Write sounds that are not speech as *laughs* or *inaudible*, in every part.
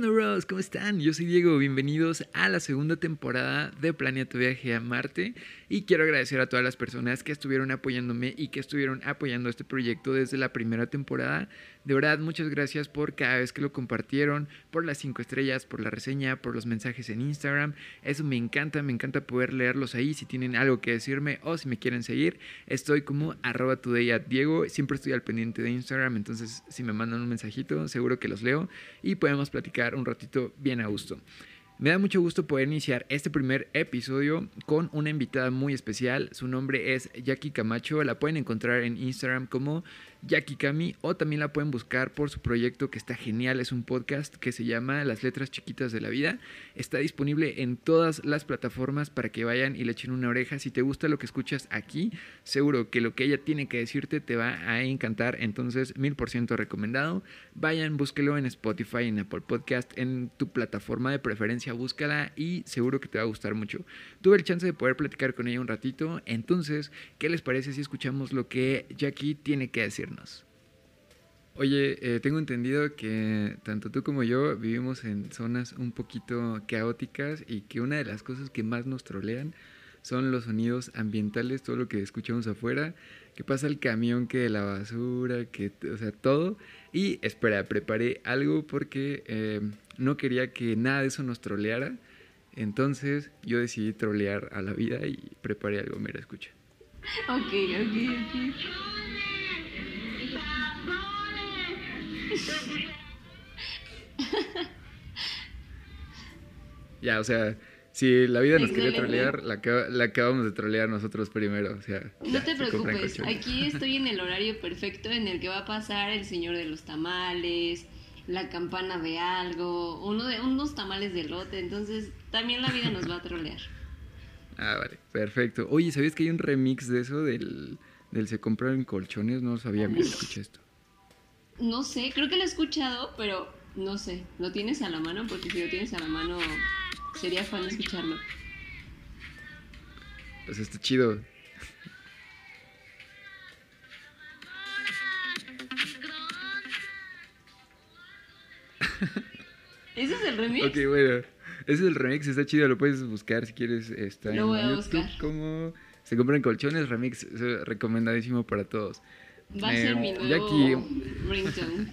¿Cómo están? Yo soy Diego, bienvenidos a la segunda temporada de Planea tu viaje a Marte y quiero agradecer a todas las personas que estuvieron apoyándome y que estuvieron apoyando este proyecto desde la primera temporada. De verdad, muchas gracias por cada vez que lo compartieron, por las cinco estrellas, por la reseña, por los mensajes en Instagram. Eso me encanta, me encanta poder leerlos ahí. Si tienen algo que decirme o si me quieren seguir, estoy como arroba today Diego. Siempre estoy al pendiente de Instagram, entonces si me mandan un mensajito, seguro que los leo y podemos platicar un ratito bien a gusto. Me da mucho gusto poder iniciar este primer episodio con una invitada muy especial. Su nombre es Jackie Camacho. La pueden encontrar en Instagram como Jackie Cami o también la pueden buscar por su proyecto que está genial. Es un podcast que se llama Las Letras Chiquitas de la Vida. Está disponible en todas las plataformas para que vayan y le echen una oreja. Si te gusta lo que escuchas aquí, seguro que lo que ella tiene que decirte te va a encantar. Entonces, mil por ciento recomendado. Vayan, búsquelo en Spotify, en Apple Podcast, en tu plataforma de preferencia, búscala y seguro que te va a gustar mucho. Tuve el chance de poder platicar con ella un ratito. Entonces, ¿qué les parece si escuchamos lo que Jackie tiene que decir? Oye, eh, tengo entendido que tanto tú como yo vivimos en zonas un poquito caóticas y que una de las cosas que más nos trolean son los sonidos ambientales, todo lo que escuchamos afuera, que pasa el camión, que la basura, que, o sea, todo. Y espera, preparé algo porque eh, no quería que nada de eso nos troleara. Entonces yo decidí trolear a la vida y preparé algo. Mira, escucha. Ok, ok, ok. *laughs* Ya, o sea, si la vida nos quería trolear, la, acabamos de trolear nosotros primero. O sea, no te preocupes, aquí estoy en el horario perfecto en el que va a pasar el señor de los tamales, la campana de algo, uno de unos tamales de lote, entonces también la vida nos va a trolear. *laughs* Ah, vale, perfecto. Oye, ¿sabías que hay un remix de eso del, del se compraron colchones? No sabía, mira, escuché esto. No sé, creo que lo he escuchado, pero no sé. ¿Lo tienes a la mano? Porque si lo tienes a la mano, sería fan escucharlo. Pues está chido. ¿Ese es el remix? Ok, bueno. Ese es el remix, está chido, lo puedes buscar si quieres. Está lo voy a buscar. como se compran colchones, remix, recomendadísimo para todos. Va a ser mi nuevo Jackie... *laughs*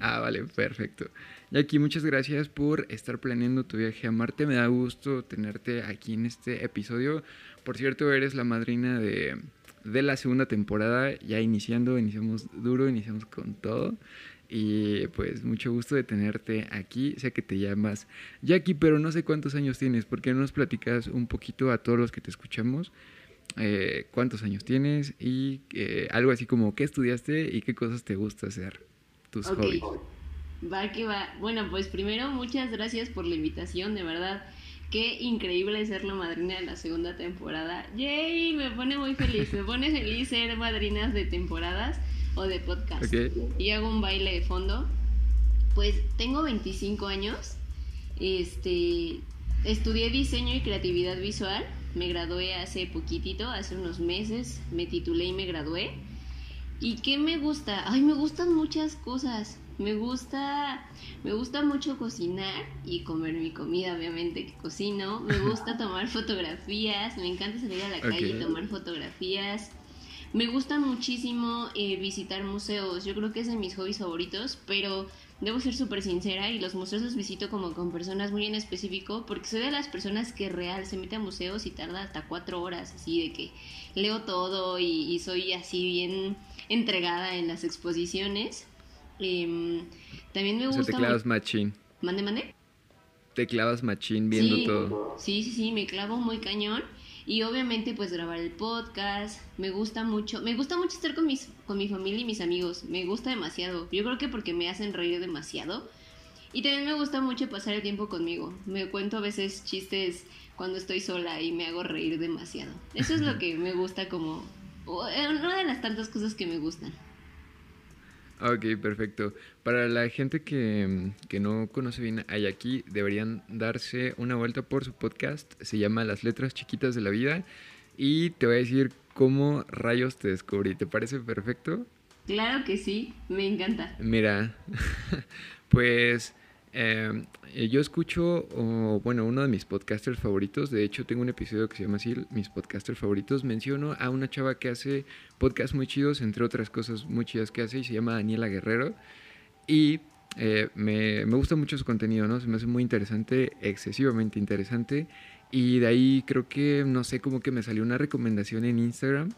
ah, vale, perfecto. Jackie, muchas gracias por estar planeando tu viaje a Marte. Me da gusto tenerte aquí en este episodio. Por cierto, eres la madrina de, de la segunda temporada. Ya iniciando, iniciamos duro, iniciamos con todo. Y pues mucho gusto de tenerte aquí. Sé que te llamas Jackie, pero no sé cuántos años tienes. ¿Por qué no nos platicas un poquito a todos los que te escuchamos? Eh, cuántos años tienes y eh, algo así como qué estudiaste y qué cosas te gusta hacer, tus hobbies. Va que va. Bueno, pues primero muchas gracias por la invitación, de verdad. Qué increíble ser la madrina de la segunda temporada. ¡Yay! Me pone muy feliz. Me pone feliz ser madrinas de temporadas o de podcast. Y hago un baile de fondo. Pues tengo 25 años. Este, estudié diseño y creatividad visual me gradué hace poquitito, hace unos meses, me titulé y me gradué. ¿Y qué me gusta? Ay, me gustan muchas cosas. Me gusta, me gusta mucho cocinar y comer mi comida, obviamente que cocino. Me gusta *laughs* tomar fotografías, me encanta salir a la calle y tomar fotografías. Me gusta muchísimo eh, visitar museos, yo creo que es de mis hobbies favoritos, pero debo ser súper sincera y los museos los visito como con personas muy en específico porque soy de las personas que real se mete a museos y tarda hasta cuatro horas así de que leo todo y, soy así bien entregada en las exposiciones. Em, también me gusta... te clavas machín. ¿Mande, mande? Te clavas machín viendo todo. Sí, sí, sí, me clavo muy cañón. Y obviamente pues grabar el podcast, me gusta mucho, me gusta mucho estar con, mis, con mi familia y mis amigos, me gusta demasiado, yo creo que porque me hacen reír demasiado. Y también me gusta mucho pasar el tiempo conmigo, me cuento a veces chistes cuando estoy sola y me hago reír demasiado. Eso es lo que me gusta como, una de las tantas cosas que me gustan. Ok, perfecto. Para la gente que, no conoce bien a Yaki, deberían darse una vuelta por su podcast. Se llama Las Letras Chiquitas de la Vida. Y te voy a decir cómo rayos te descubrí. ¿Te parece perfecto? Claro que sí, me encanta. Mira, *laughs* pues eh, yo escucho, o, bueno, uno de mis podcasters favoritos, de hecho tengo un episodio que se llama así, mis podcasters favoritos, menciono a una chava que hace podcasts muy chidos, entre otras cosas muy chidas que hace, y se llama Daniela Guerrero. Y eh, me, me, gusta mucho su contenido, ¿no? Se me hace muy interesante, excesivamente interesante. Y de ahí creo que, no sé, como que me salió una recomendación en Instagram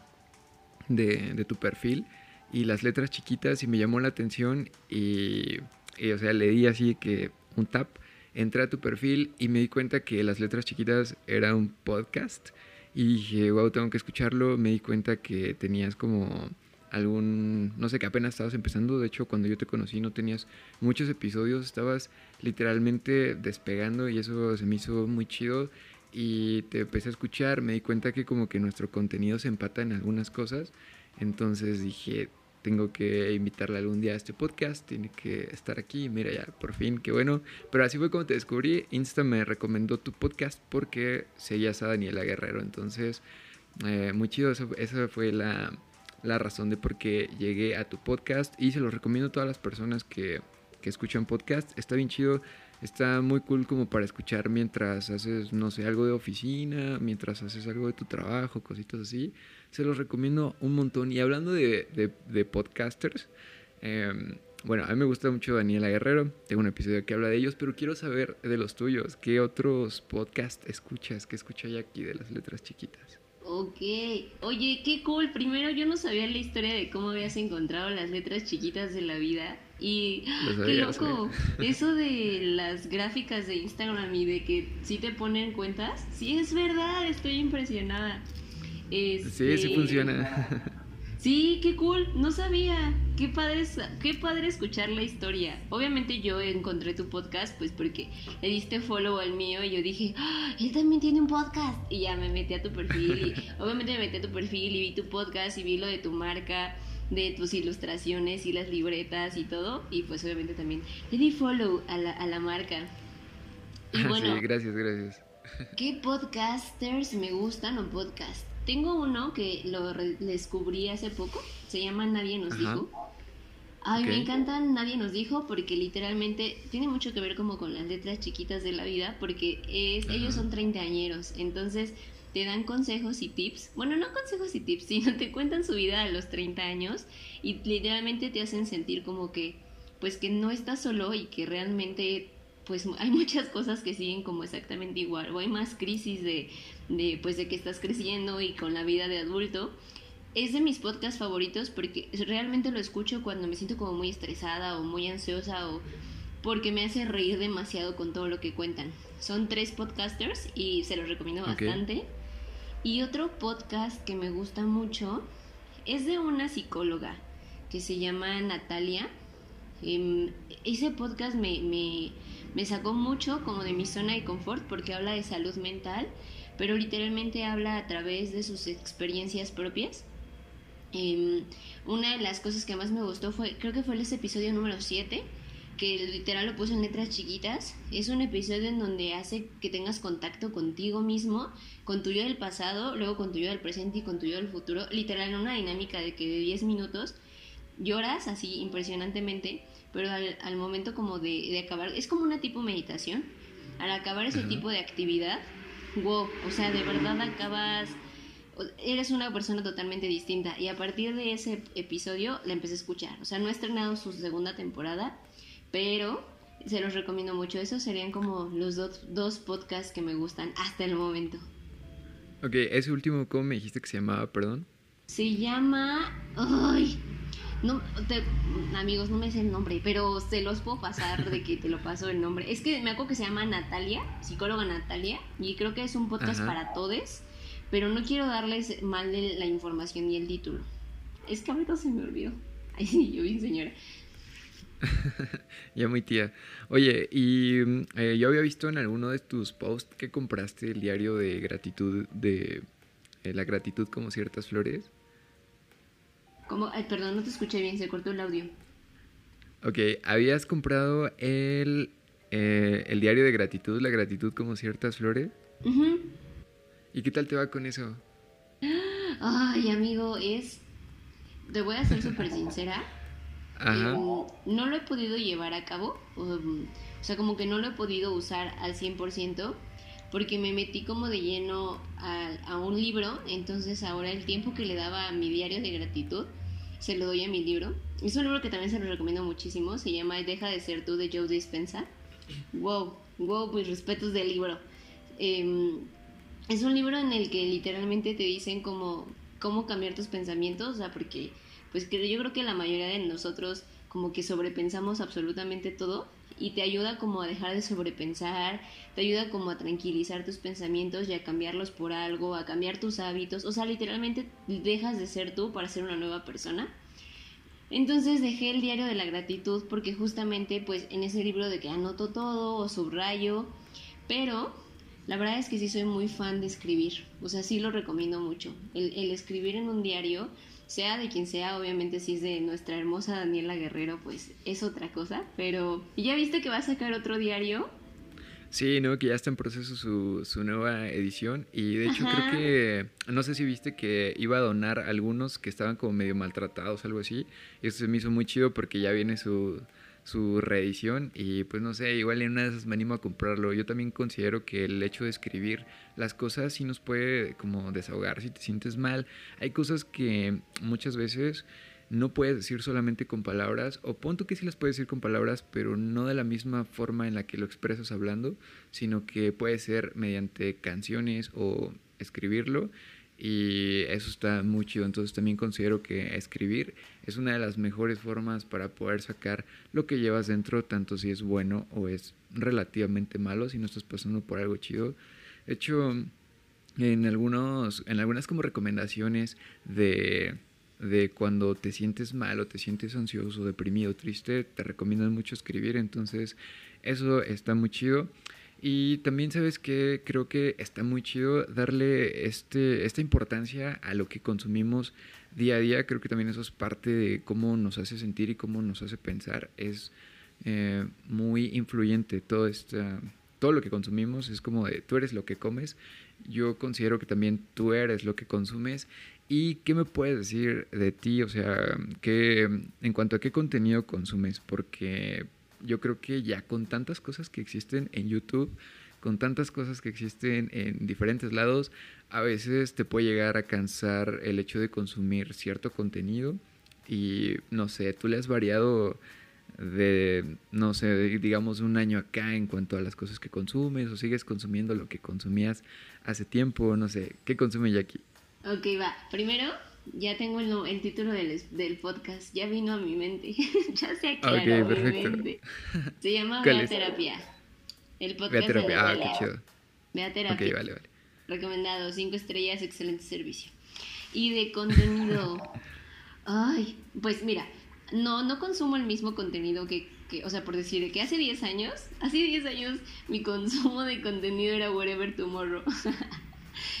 de, de tu perfil y las letras chiquitas y me llamó la atención y, y, o sea, le di así que un tap, entré a tu perfil y me di cuenta que las letras chiquitas era un podcast. Y dije, wow, tengo que escucharlo, me di cuenta que tenías como algún, no sé, que apenas estabas empezando, de hecho cuando yo te conocí no tenías muchos episodios, estabas literalmente despegando y eso se me hizo muy chido. Y te empecé a escuchar, me di cuenta que como que nuestro contenido se empata en algunas cosas, entonces dije, tengo que invitarle algún día a este podcast, tiene que estar aquí, mira ya, por fin, qué bueno. Pero así fue como te descubrí, Insta me recomendó tu podcast porque seguías a Daniela Guerrero, entonces eh, muy chido, eso, esa fue la, la, razón de por qué llegué a tu podcast y se lo recomiendo a todas las personas que, que escuchan podcast, está bien chido. Está muy cool como para escuchar mientras haces, no sé, algo de oficina, mientras haces algo de tu trabajo, cositas así se los recomiendo un montón. Y hablando de, de, podcasters, eh, bueno, a mí me gusta mucho Daniela Guerrero, tengo un episodio que habla de ellos, pero quiero saber de los tuyos, ¿qué otros podcasts escuchas? ¿Qué escucha ya aquí de las letras chiquitas? Ok, oye, qué cool. Primero yo no sabía la historia de cómo habías encontrado las letras chiquitas de la vida. Y qué loco, eso de las gráficas de Instagram y de que sí te ponen cuentas, sí es verdad, estoy impresionada. Sí, sí este, funciona. Sí, qué cool, no sabía. Qué padre, qué padre escuchar la historia. Obviamente yo encontré tu podcast pues porque le diste follow al mío y yo dije, ¡Ah, él también tiene un podcast. Y ya me metí a tu perfil y *laughs* obviamente me metí a tu perfil y vi tu podcast y vi lo de tu marca, de tus ilustraciones y las libretas y todo. Y pues obviamente también le di follow a la, a la marca. Y *laughs* bueno, sí, gracias, gracias. ¿Qué podcasters me gustan o podcast? Tengo uno que lo descubrí hace poco, se llama Nadie nos dijo. Ay, me encanta Nadie nos dijo porque literalmente tiene mucho que ver como con las letras chiquitas de la vida porque es, ellos son treintañeros, entonces te dan consejos y tips. Bueno, no consejos y tips, *laughs* sino te cuentan su vida a los 30 años y literalmente te hacen sentir como que pues que no estás solo y que realmente pues *laughs* hay muchas cosas que siguen como exactamente igual o hay más crisis de de pues de que estás creciendo y con la vida de adulto. Es de mis podcasts favoritos porque realmente lo escucho cuando me siento como muy estresada o muy ansiosa o porque me hace reír demasiado con todo lo que cuentan. Son tres podcasters y se los recomiendo bastante. Y otro podcast que me gusta mucho es de una psicóloga que se llama Natalia. Em, ese podcast me, me, me sacó mucho como de mi zona de confort porque habla de salud mental pero literalmente habla a través de sus experiencias propias. Em, una de las cosas que más me gustó fue, creo que fue ese episodio número 7, que literal lo puso en letras chiquitas. Es un episodio en donde hace que tengas contacto contigo mismo, con tu yo del pasado, luego con tu yo del presente y con tu yo del futuro. Literal, en una dinámica de que de 10 minutos lloras así impresionantemente, pero al, momento como de, acabar, es como una tipo meditación. Al acabar ese tipo de actividad, wow, o sea, de verdad acabas, eres una persona totalmente distinta. Y a partir de ese episodio la empecé a escuchar. O sea, no he estrenado su segunda temporada, pero se los recomiendo mucho. Esos serían como los dos, podcasts que me gustan hasta el momento. Ok, ese último, ¿cómo me dijiste que se llamaba, perdón? Se llama... ¡Ay! No, amigos, no me sé el nombre, pero se los puedo pasar de que te lo paso el nombre. Es que me acuerdo que se llama Natalia, psicóloga Natalia, y creo que es un podcast para todos, pero no quiero darles mal la información y el título. Es que ahorita se me olvidó. *laughs* Ay, sí, yo bien señora. *laughs* ya muy tía. Oye, y eh, yo había visto en alguno de tus posts que compraste el diario de gratitud de eh, la gratitud como ciertas flores. ¿Cómo? Ay, perdón, no te escuché bien, se cortó el audio. Ok, habías comprado el, eh, el diario de gratitud, la gratitud como ciertas flores. ¿Y qué tal te va con eso? *gasps* Ay, amigo, es... Te voy a ser súper sincera. No lo he podido llevar a cabo, um, o sea, como que no lo he podido usar al 100% porque me metí como de lleno a, un libro, entonces ahora el tiempo que le daba a mi diario de gratitud se lo doy a mi libro. Es un libro que también se lo recomiendo muchísimo, se llama Deja de ser tú de Joe Dispensa. Wow, wow, mis respetos del libro. Em, es un libro en el que literalmente te dicen cómo, cómo cambiar tus pensamientos, o sea, porque pues yo creo que la mayoría de nosotros como que sobrepensamos absolutamente todo y te ayuda como a dejar de sobrepensar, te ayuda como a tranquilizar tus pensamientos y a cambiarlos por algo, a cambiar tus hábitos, o sea, literalmente dejas de ser tú para ser una nueva persona. Entonces dejé el diario de la gratitud porque justamente pues en ese libro de que anoto todo o subrayo, pero la verdad es que sí soy muy fan de escribir, o sea, sí lo recomiendo mucho. El, el escribir en un diario sea de quien sea, obviamente si es de nuestra hermosa Daniela Guerrero, pues es otra cosa, pero ¿ya viste que va a sacar otro diario? Sí, no, que ya está en proceso su, su nueva edición y de hecho creo que, no sé si viste que iba a donar algunos que estaban como medio maltratados, algo así, y eso se me hizo muy chido porque ya viene su, su reedición y pues no sé, igual en una de esas me animo a comprarlo. Yo también considero que el hecho de escribir las cosas sí nos puede como desahogar si te sientes mal. Hay cosas que muchas veces no puedes decir solamente con palabras, o punto que sí las puedes decir con palabras, pero no de la misma forma en la que lo expresas hablando, sino que puede ser mediante canciones o escribirlo y eso está muy chido. Entonces también considero que escribir es una de las mejores formas para poder sacar lo que llevas dentro, tanto si es bueno o es relativamente malo, si no estás pasando por algo chido. De hecho, en, algunos, en algunas como recomendaciones de, de cuando te sientes mal o te sientes ansioso, deprimido, triste, te recomiendan mucho escribir. Entonces, eso está muy chido. Y también sabes que creo que está muy chido darle este, esta importancia a lo que consumimos día a día. Creo que también eso es parte de cómo nos hace sentir y cómo nos hace pensar. Es eh, muy influyente todo, esta, todo lo que consumimos. Es como de tú eres lo que comes. Yo considero que también tú eres lo que consumes. ¿Y qué me puedes decir de ti? O sea, que en cuanto a qué contenido consumes, porque yo creo que ya con tantas cosas que existen en YouTube, con tantas cosas que existen en diferentes lados, a veces te puede llegar a cansar el hecho de consumir cierto contenido y no sé, tú le has variado de, no sé, digamos un año acá en cuanto a las cosas que consumes o sigues consumiendo lo que consumías hace tiempo, no sé, ¿qué consume Jackie? Ok, va. Primero, ya tengo el, el título del, del, podcast, ya vino a mi mente, *laughs* ya se aclaró okay, mi mente. Se llama Vea Terapia. El podcast Vea Terapia, ah, qué chido. Vea Terapia. Ok, vale, vale. Recomendado, cinco estrellas, excelente servicio. Y de contenido, *laughs* ay, pues mira, no, no consumo el mismo contenido que, que, o sea, por decir, que hace 10 años, *laughs* hace 10 años mi consumo de contenido era Whatever Tomorrow.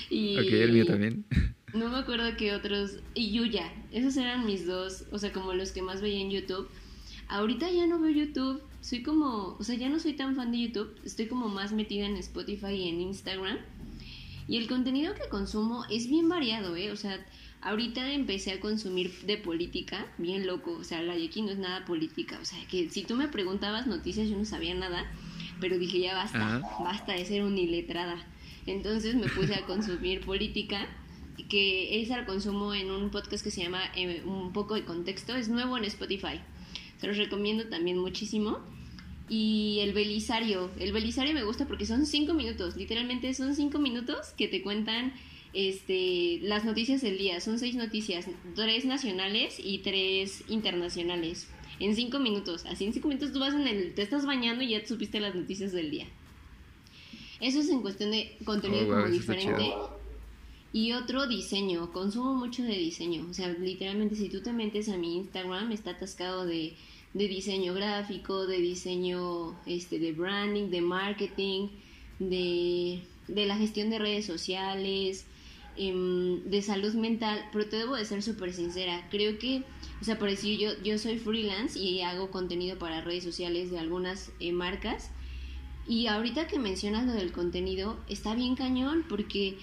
y, ok, el mío también. No me acuerdo qué otros. Y Yuya. Esos eran mis dos. O sea, como los que más veía en YouTube. Ahorita ya no veo YouTube. Soy como. O sea, ya no soy tan fan de YouTube. Estoy como más metida en Spotify y en Instagram. Y el contenido que consumo es bien variado, ¿eh? O sea, ahorita empecé a consumir de política. Bien loco. O sea, la de aquí no es nada política. O sea, que si tú me preguntabas noticias, yo no sabía nada. Pero dije, ya basta. Basta de ser uniletrada. Entonces me puse a consumir política que es al consumo en un podcast que se llama eh, Un poco de contexto. Es nuevo en Spotify. Se los recomiendo también muchísimo. Y el Belisario. El Belisario me gusta porque son cinco minutos. Literalmente son cinco minutos que te cuentan este, las noticias del día. Son seis noticias. Tres nacionales y tres internacionales. En cinco minutos. Así en cinco minutos tú vas en el... Te estás bañando y ya te supiste las noticias del día. Eso es en cuestión de contenido oh, como diferente. Y otro diseño, consumo mucho de diseño. O sea, literalmente si tú te metes a mi Instagram está atascado de, de diseño gráfico, de diseño este, de branding, de marketing, de, de la gestión de redes sociales, em, de salud mental. Pero te debo de ser súper sincera. Creo que, o sea, por decir, yo, yo soy freelance y hago contenido para redes sociales de algunas eh, marcas. Y ahorita que mencionas lo del contenido, está bien cañón porque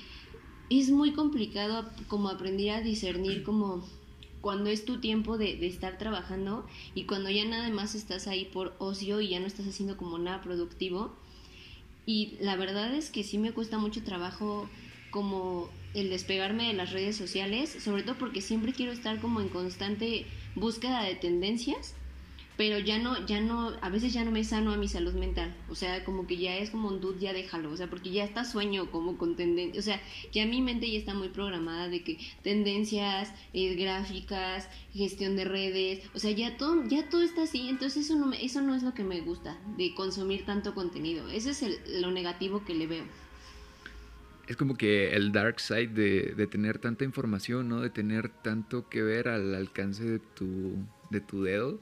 es muy complicado como aprender a discernir como cuando es tu tiempo de, estar trabajando y cuando ya nada más estás ahí por ocio y ya no estás haciendo como nada productivo. Y la verdad es que sí me cuesta mucho trabajo como el despegarme de las redes sociales, sobre todo porque siempre quiero estar como en constante búsqueda de tendencias pero ya no, ya no, a veces ya no me sano a mi salud mental, o sea, como que ya es como un dude, ya déjalo, o sea, porque ya está sueño como con tendencias, o sea, ya mi mente ya está muy programada de que tendencias, eh, gráficas, gestión de redes, o sea, ya todo, ya todo está así, entonces eso no, eso no es lo que me gusta, de consumir tanto contenido, ese es el, lo negativo que le veo. Es como que el dark side de, de tener tanta información, ¿no? De tener tanto que ver al alcance de tu, de tu dedo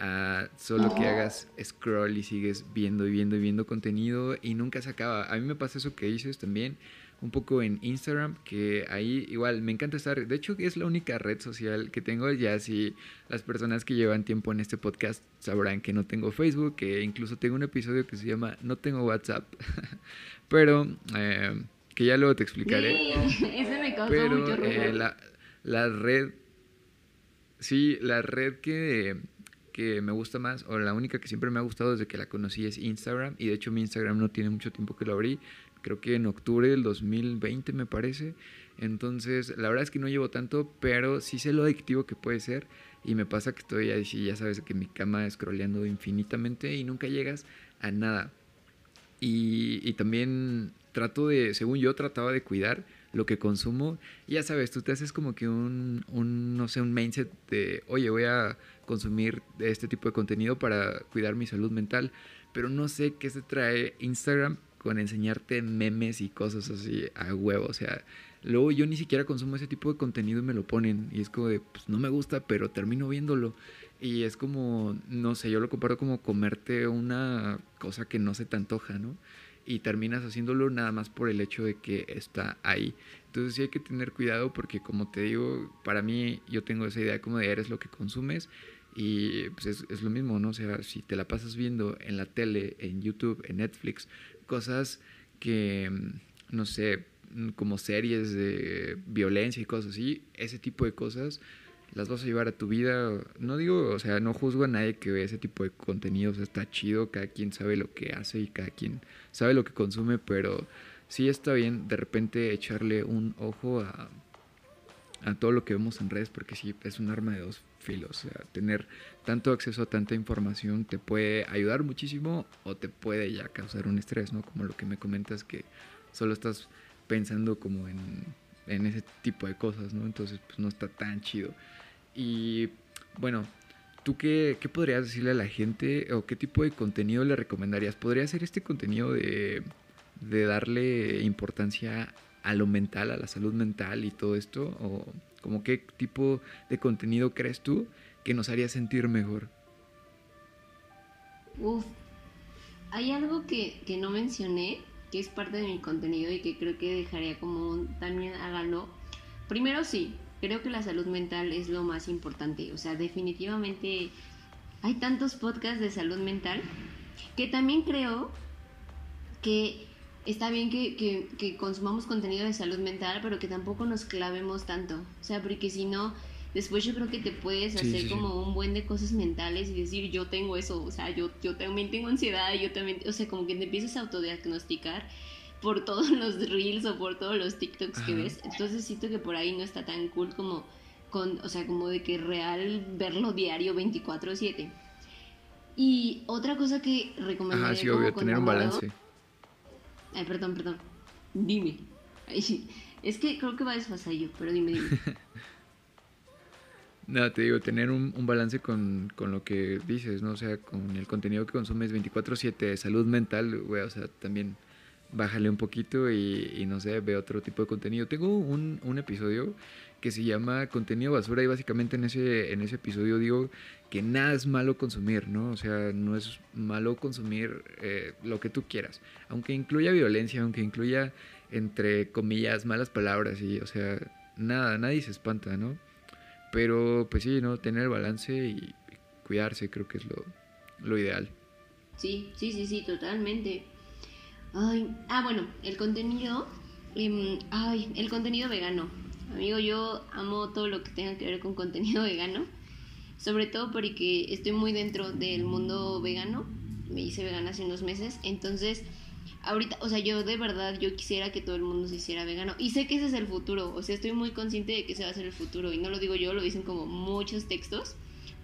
a solo que hagas scroll y sigues viendo y viendo y viendo contenido y nunca se acaba. A mí me pasa eso que dices también un poco en Instagram, que ahí igual me encanta estar, de hecho es la única red social que tengo, ya si las personas que llevan tiempo en este podcast sabrán que no tengo Facebook, que incluso tengo un episodio que se llama No tengo WhatsApp, *laughs* pero eh, que ya luego te explicaré. *laughs* ese me causó pero, mucho eh, la, la red, sí, la red que que me gusta más, o la única que siempre me ha gustado desde que la conocí es Instagram, y de hecho mi Instagram no tiene mucho tiempo que lo abrí, creo que en octubre del 2020 me parece, entonces la verdad es que no llevo tanto, pero sí sé lo adictivo que puede ser, y me pasa que estoy ahí, ya sabes, que mi cama scrolleando infinitamente y nunca llegas a nada. Y, también trato de, según yo, trataba de cuidar lo que consumo. Y ya sabes, tú te haces como que un, un, no sé, un mindset de, oye, voy a consumir este tipo de contenido para cuidar mi salud mental. Pero no sé qué se trae Instagram con enseñarte memes y cosas así a huevo. O sea, luego yo ni siquiera consumo ese tipo de contenido y me lo ponen. Y es como de, pues no me gusta, pero termino viéndolo. Y es como, no sé, yo lo comparo como comerte una cosa que no se te antoja, ¿no? y terminas haciéndolo nada más por el hecho de que está ahí. Entonces sí hay que tener cuidado porque como te digo, para mí yo tengo esa idea como de eres lo que consumes y pues es, lo mismo, ¿no? O sea, si te la pasas viendo en la tele, en YouTube, en Netflix, cosas que, no sé, como series de violencia y cosas así, ese tipo de cosas las vas a llevar a tu vida. No digo, o sea, no juzgo a nadie que ve ese tipo de contenidos, está chido, cada quien sabe lo que hace y cada quien sabe lo que consume, pero sí está bien de repente echarle un ojo a, a todo lo que vemos en redes, porque sí, es un arma de dos O sea, tener tanto acceso a tanta información te puede ayudar muchísimo o te puede ya causar un estrés, ¿no? Como lo que me comentas que solo estás pensando como en, ese tipo de cosas, ¿no? Entonces, pues no está tan chido. Y bueno, ¿tú qué, qué, podrías decirle a la gente o qué tipo de contenido le recomendarías? ¿Podría ser este contenido de, de darle importancia a lo mental, a la salud mental y todo esto? ¿O como qué tipo de contenido crees tú que nos haría sentir mejor? Uf, hay algo que, que no mencioné, que es parte de mi contenido y que creo que dejaría como también háganlo. Primero sí, creo que la salud mental es lo más importante. O sea, definitivamente hay tantos podcasts de salud mental que también creo que está bien que, que, consumamos contenido de salud mental, pero que tampoco nos clavemos tanto. O sea, porque si no, después yo creo que te puedes hacer como un buen de cosas mentales y decir, yo tengo eso, o sea, yo, yo también tengo ansiedad, yo también, o sea, como que te empiezas a autodiagnosticar por *laughs* todos los reels o por todos los TikToks que ves. Entonces siento que por ahí no está tan cool como con, o sea, como de que real verlo diario 24/7. Y otra cosa que recomendaría Ajá, sí, obvio, tener un balance. Ay, perdón, perdón. Dime. es que creo que va desfasadillo, pero dime, dime. *laughs* No, te digo, tener un, un balance con, con, lo que dices, ¿no? O sea, con el contenido que consumes 24/7, salud mental, güey, o sea, también bájale un poquito y, no sé, ve otro tipo de contenido. Tengo un, un, episodio que se llama Contenido Basura y básicamente en ese, en ese episodio digo que nada es malo consumir, ¿no? O sea, no es malo consumir eh, lo que tú quieras, aunque incluya violencia, aunque incluya, entre comillas, malas palabras y, o sea, nada, nadie se espanta, ¿no? Pero pues sí, ¿no? Tener balance y cuidarse creo que es lo, lo ideal. Sí, sí, sí, sí, totalmente. Ay, ah, bueno, el contenido. Em, ay, el contenido vegano. Amigo, yo amo todo lo que tenga que ver con contenido *laughs* vegano, sobre todo porque estoy muy dentro del mundo vegano, me hice vegana hace unos meses, entonces ahorita, o sea, yo de verdad, yo quisiera que todo el mundo se hiciera vegano. Y sé que ese es el futuro, o sea, estoy muy consciente de que ese va a ser el futuro. Y no lo digo yo, lo dicen como muchos textos,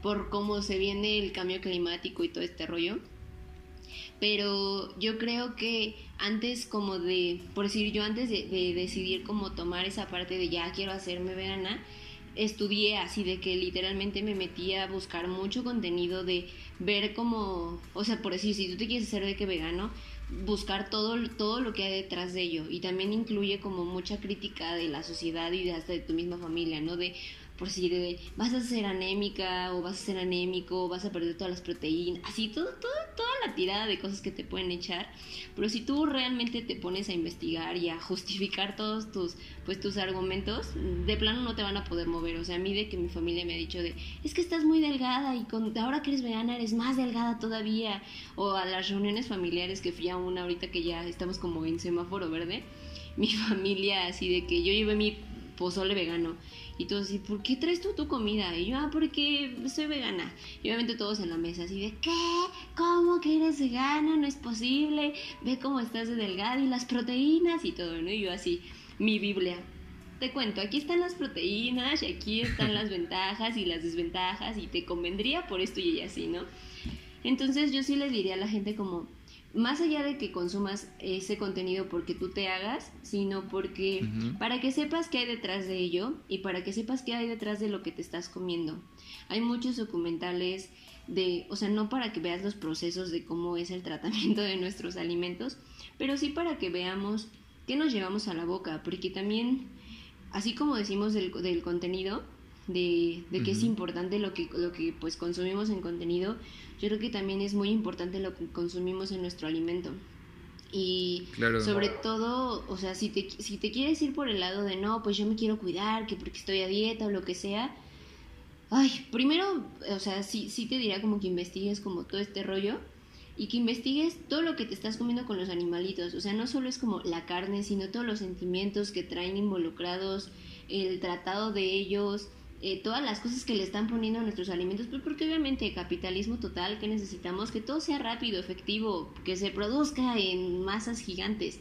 por cómo se viene el cambio climático y todo este rollo. Pero yo creo que antes como de, por decir yo antes de, de decidir como tomar esa parte de ya quiero hacerme vegana, estudié así de que literalmente me metí a buscar mucho contenido de ver como, o sea, por decir, si tú te quieres hacer de que vegano, buscar todo, todo lo que hay detrás de ello. Y también incluye como mucha crítica de la sociedad y de hasta de tu misma familia, ¿no? De, por si de, vas a ser anémica o vas a ser anémico, vas a perder todas las proteínas, así todo, todo, toda la tirada de cosas que te pueden echar. Pero si tú realmente te pones a investigar y a justificar todos tus, pues, tus argumentos, de plano no te van a poder mover. O sea, a mí de que mi familia me ha dicho de, es que estás muy delgada y con, ahora que eres vegana eres más delgada todavía. O a las reuniones familiares que fui a una ahorita que ya estamos como en semáforo verde, mi *laughs* familia así de que yo llevé mi pozole vegano y todos así, ¿por qué traes tú tu comida? Y yo, ah, porque soy vegana. Y obviamente todos en la mesa así de, ¿qué? ¿Cómo que eres vegana? No es posible. Ve cómo estás de delgada y las proteínas y todo, ¿no? Y yo así, mi Biblia. Te cuento, aquí están las proteínas y aquí están las ventajas y las desventajas y te convendría por esto y así, ¿no? Entonces yo sí le diría a la gente como, más allá de que consumas ese contenido porque tú te hagas, sino porque para que sepas qué hay detrás de ello y para que sepas qué hay detrás de lo que te estás comiendo. Hay muchos documentales de, o sea, no para que veas los procesos de cómo es el tratamiento de nuestros alimentos, pero sí para que veamos qué nos llevamos a la boca, porque también, así como decimos del, del contenido, de, de que es importante lo que, lo que pues consumimos en contenido, yo creo que también es muy importante lo que consumimos en nuestro alimento. Y sobre todo, o sea, si te, si te quieres ir por el lado de no, pues yo me quiero cuidar, que porque estoy a dieta o lo que sea, ay, primero, o sea, sí, sí te diría como que investigues como todo este rollo y que investigues todo lo que te estás comiendo con los animalitos. O sea, no solo es como la carne, sino todos los sentimientos que traen involucrados, el tratado de ellos, eh, todas las cosas que le están poniendo a nuestros alimentos, pues porque obviamente capitalismo total, que necesitamos que todo sea rápido, efectivo, que se produzca en masas gigantes.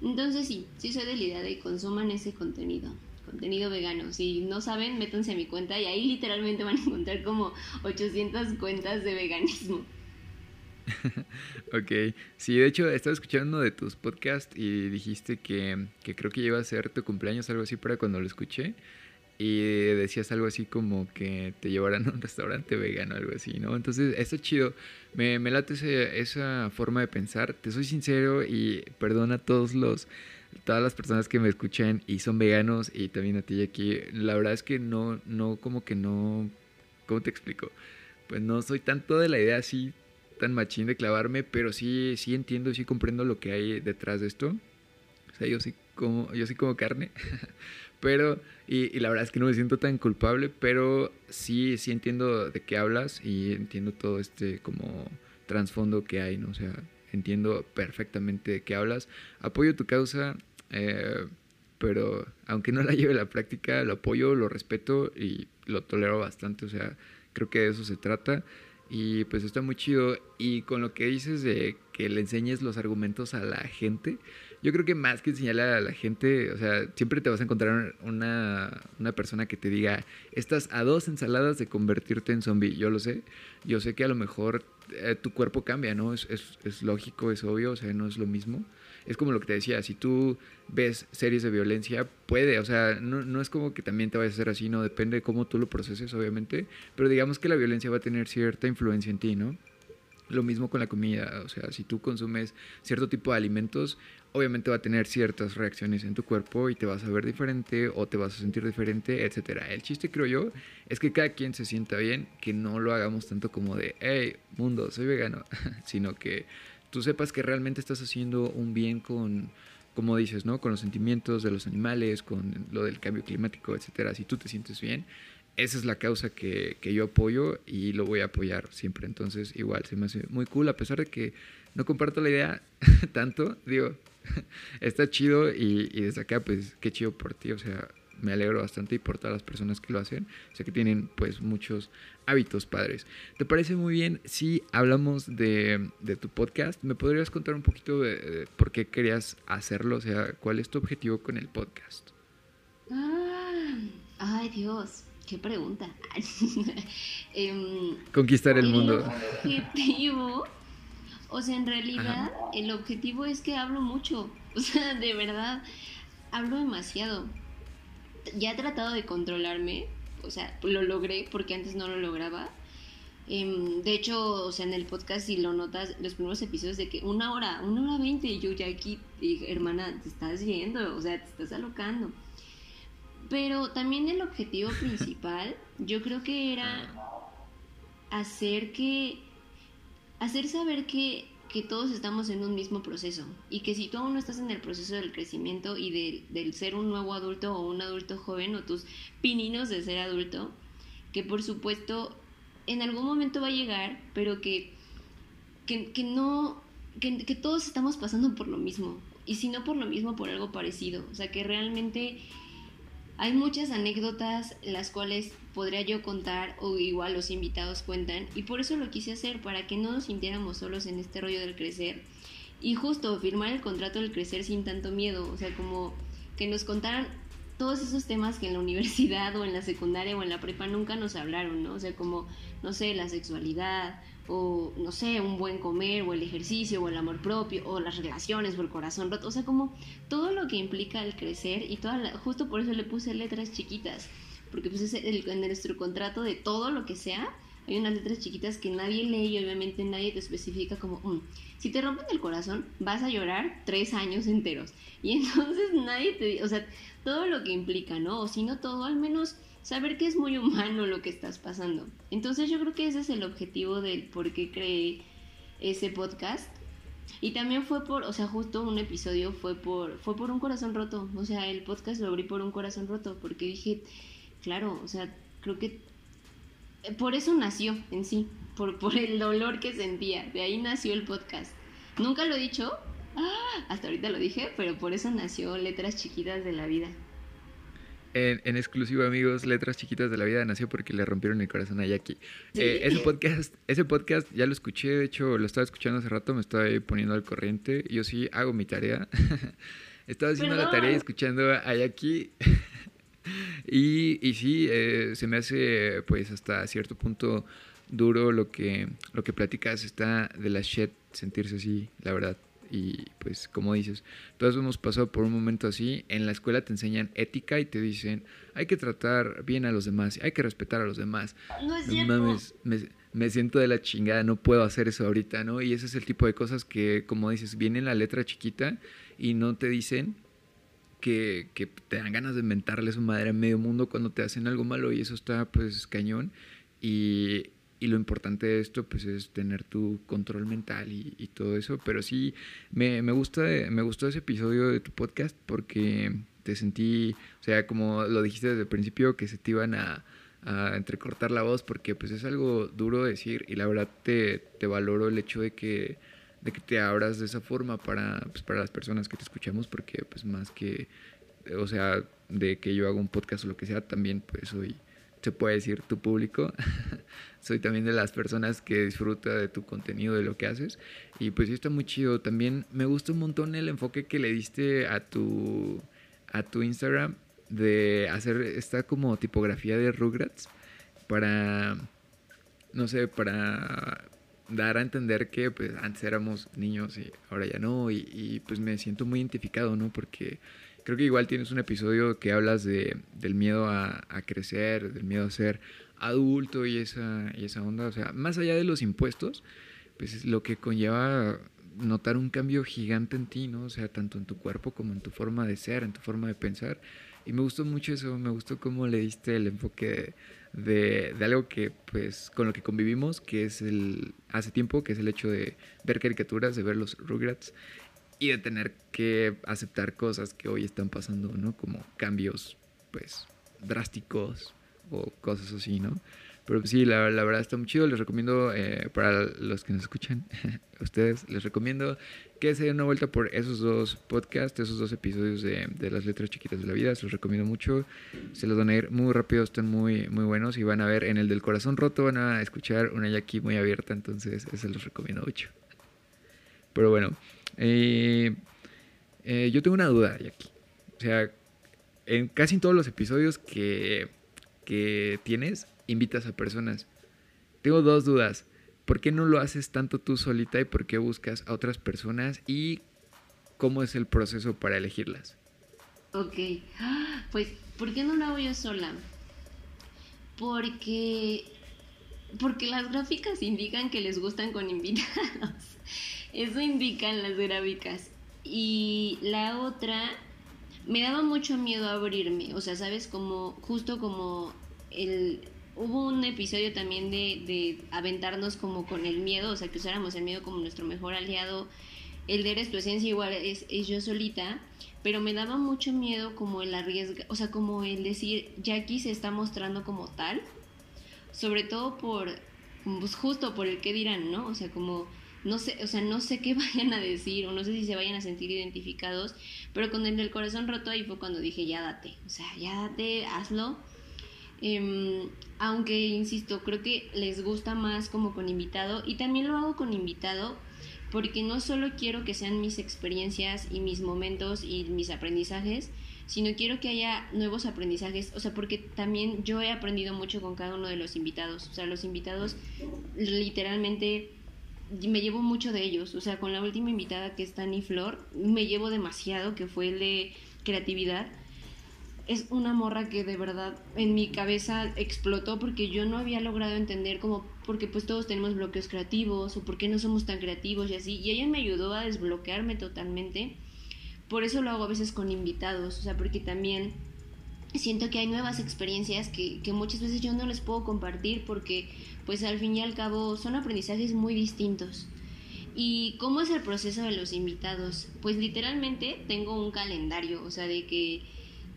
Entonces sí, sí soy de la idea de consuman ese contenido, contenido vegano. Si no saben, métanse a mi cuenta y ahí literalmente van a encontrar como 800 cuentas de veganismo. *laughs* ok, sí, de hecho estaba escuchando de tus podcasts y dijiste que, que creo que iba a ser tu cumpleaños, algo así, para cuando lo escuché y decías algo así como que te llevaran a un restaurante vegano, algo así, ¿no? Entonces, está chido. Me, me late esa forma de pensar. Te soy sincero y perdona a todos los, todas las personas que me escuchan y son veganos y también a ti aquí. La verdad es que no, no, como que no, ¿cómo te explico? Pues no soy tanto de la idea así tan machín de clavarme, pero sí, sí entiendo, sí comprendo lo que hay detrás de esto. O sea, yo sí como, yo sí como carne. *laughs* Pero, y, la verdad es que no me siento tan culpable, pero sí, sí entiendo de qué hablas y entiendo todo este como trasfondo que hay, ¿no? O sea, entiendo perfectamente de qué hablas. Apoyo tu causa, eh, pero aunque no la lleve a la práctica, lo apoyo, lo respeto y lo tolero bastante. O sea, creo que de eso se trata. Y pues está muy chido. Y con lo que dices de que le enseñes los argumentos a la gente, yo creo que más que enseñarle a la gente, o sea, siempre te vas a encontrar una, una persona que te diga, estás a dos ensaladas de convertirte en zombie. Yo lo sé, yo sé que a lo mejor eh, tu cuerpo cambia, ¿no? Es, es, es, lógico, es obvio, o sea, no es lo mismo. Es como lo que te decía, si tú ves series de violencia, puede, o sea, no, no es como que también te vayas a hacer así, no depende de cómo tú lo proceses, obviamente, pero digamos que la violencia va a tener cierta influencia en ti, ¿no? Lo mismo con la comida, o sea, si tú consumes cierto tipo de alimentos, obviamente va a tener ciertas reacciones en tu cuerpo y te vas a ver diferente o te vas a sentir diferente, etc. El chiste, creo yo, es que cada quien se sienta bien, que no lo hagamos tanto como de, hey, mundo, soy vegano, *laughs* sino que tú sepas que realmente estás haciendo un bien con, como dices, ¿no? Con los sentimientos de los animales, con lo del cambio climático, etc. Si tú te sientes bien, esa es la causa que, que, yo apoyo y lo voy a apoyar siempre. Entonces, igual, se me hace muy cool, a pesar de que no comparto la idea *laughs* tanto, digo, *laughs* está chido y, desde acá, pues, qué chido por ti. O sea, me alegro bastante y por todas las personas que lo hacen. Sé que tienen pues muchos hábitos padres. ¿Te parece muy bien si hablamos de, tu podcast? ¿Me podrías contar un poquito de, por qué querías hacerlo? O sea, ¿cuál es tu objetivo con el podcast? Ah, ay Dios, qué pregunta. *laughs* Em, Conquistar el mundo. objetivo o sea, en realidad el objetivo es que hablo mucho. *laughs* O sea, de verdad, hablo demasiado. Ya he tratado de controlarme. O sea, lo logré porque antes no lo lograba. Em, de hecho, o sea, en el podcast, si lo notas, los primeros episodios de que una hora, una hora veinte, y yo ya aquí, hermana, te estás yendo, o sea, te estás alocando. Pero también el objetivo principal, yo creo que era hacer que hacer saber que, todos estamos en un mismo proceso y que si tú aún no estás en el proceso del crecimiento y del ser un nuevo adulto o un adulto joven o tus pininos de ser adulto, que por supuesto en algún momento va a llegar, pero que, que, no, que, que todos estamos pasando por lo mismo. Y si no por lo mismo, por algo parecido, o sea que realmente hay muchas anécdotas las cuales podría yo contar o igual los invitados cuentan y por eso lo quise hacer, para que no nos sintiéramos solos en este rollo del crecer y justo firmar el contrato del crecer sin tanto miedo, o sea, como que nos contaran todos esos temas que en la *laughs* universidad o en la secundaria o en la prepa nunca nos hablaron, ¿no? O sea, como, no sé, la sexualidad o, no sé, un buen comer o el ejercicio o el amor propio o las relaciones o el corazón roto, o sea, como todo lo que implica el crecer y toda justo por eso le puse letras chiquitas porque pues es el, en nuestro contrato de todo lo que sea, hay unas letras chiquitas que nadie lee y obviamente nadie te especifica como, mm, si te rompen el corazón, vas a llorar tres años enteros. Y entonces nadie te, o sea, todo lo que implica, ¿no? O si no todo, al menos saber que es muy humano lo que estás pasando. Entonces yo creo que ese es el objetivo del por qué creé ese podcast. Y también fue por, o sea, justo un episodio fue por, fue por un corazón roto. O sea, el podcast lo abrí por un corazón roto, porque dije, claro, o sea, creo que eh, por eso nació en sí, por, por el dolor que sentía, de ahí nació el podcast. Nunca lo he dicho, ¡ah! hasta ahorita lo dije, pero por eso nació Letras Chiquitas de la Vida. En, en, exclusivo, amigos, Letras Chiquitas de la Vida nació porque le rompieron el corazón a Jackie. Eh, ese, podcast, ese podcast ya lo escuché, de hecho lo estaba escuchando hace rato, me estaba poniendo al corriente. Yo sí hago mi tarea. *laughs* estaba haciendo la tarea y escuchando a Jackie. *laughs* Y, y sí, eh, se me hace pues hasta cierto punto duro lo que, lo que platicas, está de la shit sentirse así, la verdad. Y pues como dices, todos hemos pasado por un momento así, en la escuela te enseñan ética y te dicen, hay que tratar bien a los demás, hay que respetar a los demás. No es cierto. me, me siento de la chingada, no puedo hacer eso ahorita, ¿no? Y ese es el tipo de cosas que, como dices, viene en la letra chiquita y no te dicen que, te dan ganas de mentarle su madre a medio mundo cuando te hacen algo malo y eso está pues cañón. Y, y lo importante de esto pues es tener tu control mental y, todo eso. Pero sí, me, me, gusta, me gustó ese episodio de tu podcast porque te sentí, o sea, como lo dijiste desde el principio, que se te iban a, a entrecortar la voz porque pues es algo duro decir y la verdad te, te valoro el hecho de que de que te abras de esa forma para, pues, para las personas que te escuchamos, porque pues más que, o sea, de que yo haga un podcast o lo que sea, también pues soy, se puede decir, tu público. *laughs* soy también de las personas que disfruta de tu contenido, de lo que haces. Y pues está muy chido. También me gusta un montón el enfoque que le diste a tu, a tu Instagram de hacer esta como tipografía de Rugrats para, no sé, para dar a entender que pues antes éramos niños y ahora ya no y, pues me siento muy identificado, ¿no? Porque creo que igual tienes un episodio que hablas de, del miedo a, crecer, del miedo a ser adulto y esa, y esa onda, o sea, más allá de los impuestos, pues es lo que conlleva notar un cambio gigante en ti, ¿no? O sea, tanto en tu cuerpo como en tu forma de ser, en tu forma de pensar. Y me gustó mucho eso, me gustó cómo le diste el enfoque de, algo que, pues, con lo que convivimos, que es el, hace tiempo, que es el hecho de ver caricaturas, de ver los Rugrats y de tener que aceptar cosas que hoy están pasando, ¿no? Como cambios, pues, drásticos o cosas así, ¿no? Pero sí, la, la verdad está muy chido. Les recomiendo, eh, para los que nos escuchan, *laughs* ustedes, les recomiendo que se den una vuelta por esos dos podcasts, esos dos episodios de, de, las letras chiquitas de la vida. Se los recomiendo mucho. Se los van a ir muy rápido, están muy, muy buenos. Y van a ver en el del corazón roto, van a escuchar una Jackie muy abierta. Entonces, eso los recomiendo mucho. Pero bueno, eh, eh, yo tengo una duda, Jackie. O sea, en casi todos los episodios que, que tienes, invitas a personas. Tengo dos dudas. ¿Por qué no lo haces tanto tú solita y por qué buscas a otras personas? ¿Y cómo es el proceso para elegirlas? Ok, pues, ¿por qué no lo hago yo sola? Porque, porque las gráficas indican que les gustan con invitados. Eso indican las gráficas. Y la otra, me daba mucho miedo abrirme. O sea, ¿sabes? Como, justo como el, hubo un episodio también de, de, aventarnos como con el miedo, o sea, que usáramos el miedo como nuestro mejor aliado. El de eres tu esencia igual es, es, yo solita, pero me daba mucho miedo como el arriesga, o sea, como el decir, Jackie se está mostrando como tal, sobre todo por, pues justo por el que dirán, ¿no? O sea, como, no sé, o sea, no sé qué *laughs* vayan a decir, o no sé si se vayan a sentir identificados, pero con el del corazón roto ahí fue cuando dije, ya date, o sea, ya date, hazlo. Eh, aunque, insisto, creo que les gusta más como con invitado y también lo hago con invitado porque no solo quiero que sean mis experiencias y mis momentos y mis aprendizajes, sino quiero que haya nuevos aprendizajes, o sea, porque también yo he aprendido mucho con cada uno de los invitados, o sea, los invitados literalmente me llevo mucho de ellos, o sea, con la última invitada que es Tani Flor, me llevo demasiado, que fue el de creatividad, es una morra que de verdad en mi cabeza explotó porque yo no había logrado entender como porque pues todos tenemos bloqueos creativos o por qué no somos tan creativos y así. Y ella me ayudó a desbloquearme totalmente. Por eso lo hago a veces con invitados o sea porque también siento que hay nuevas experiencias que, que muchas veces yo no les puedo compartir porque pues al fin y al cabo son aprendizajes muy distintos ¿Y cómo es el proceso de los invitados? Pues literalmente tengo un calendario, o sea, de que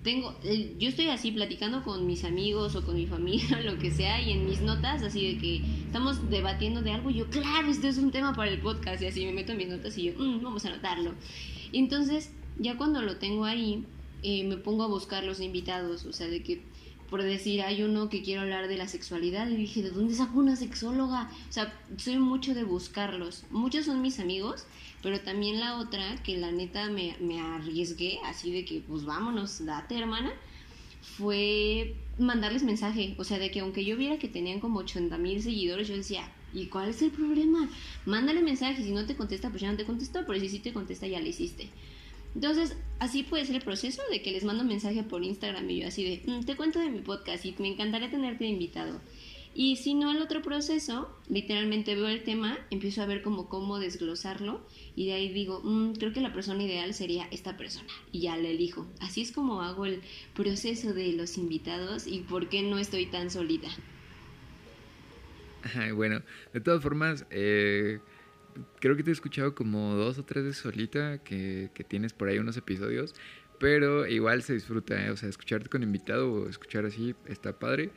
tengo, yo estoy así platicando con mis amigos o con mi familia, *laughs* lo que sea, y en mis notas, así de que estamos debatiendo de algo, y yo, claro, esto es un tema para el podcast, y así me meto en mis notas y yo, mmm, vamos a anotarlo. Y entonces, ya cuando lo tengo ahí, me pongo a buscar los invitados, o sea, de que, por decir, hay uno que quiero hablar de la sexualidad, y dije, ¿de dónde saco una sexóloga? O sea, soy mucho de buscarlos. Muchos son mis amigos, pero también la otra, que la neta me, me arriesgué, así de que pues vámonos, date hermana, fue mandarles mensaje. O sea, de que aunque yo viera que tenían como 80 mil seguidores, yo decía, ¿y cuál es el problema? Mándale mensaje, si no te contesta, pues ya no te contestó, pero si sí te contesta, ya le hiciste. Entonces, así puede ser el proceso de que les mando mensaje por Instagram y yo así de, mm, te cuento de mi podcast y me encantaría tenerte invitado. Y si no, el otro proceso, literalmente veo el tema, empiezo a ver como cómo desglosarlo y de ahí digo, mmm, creo que la persona ideal sería esta persona y ya la elijo. Así es como hago el proceso de los invitados y por qué no estoy tan solita. bueno, de todas formas, eh, creo que te he escuchado como dos o tres de solita que, que tienes por ahí unos episodios, pero igual se disfruta, ¿eh? o sea, escucharte con invitado o escuchar así está padre.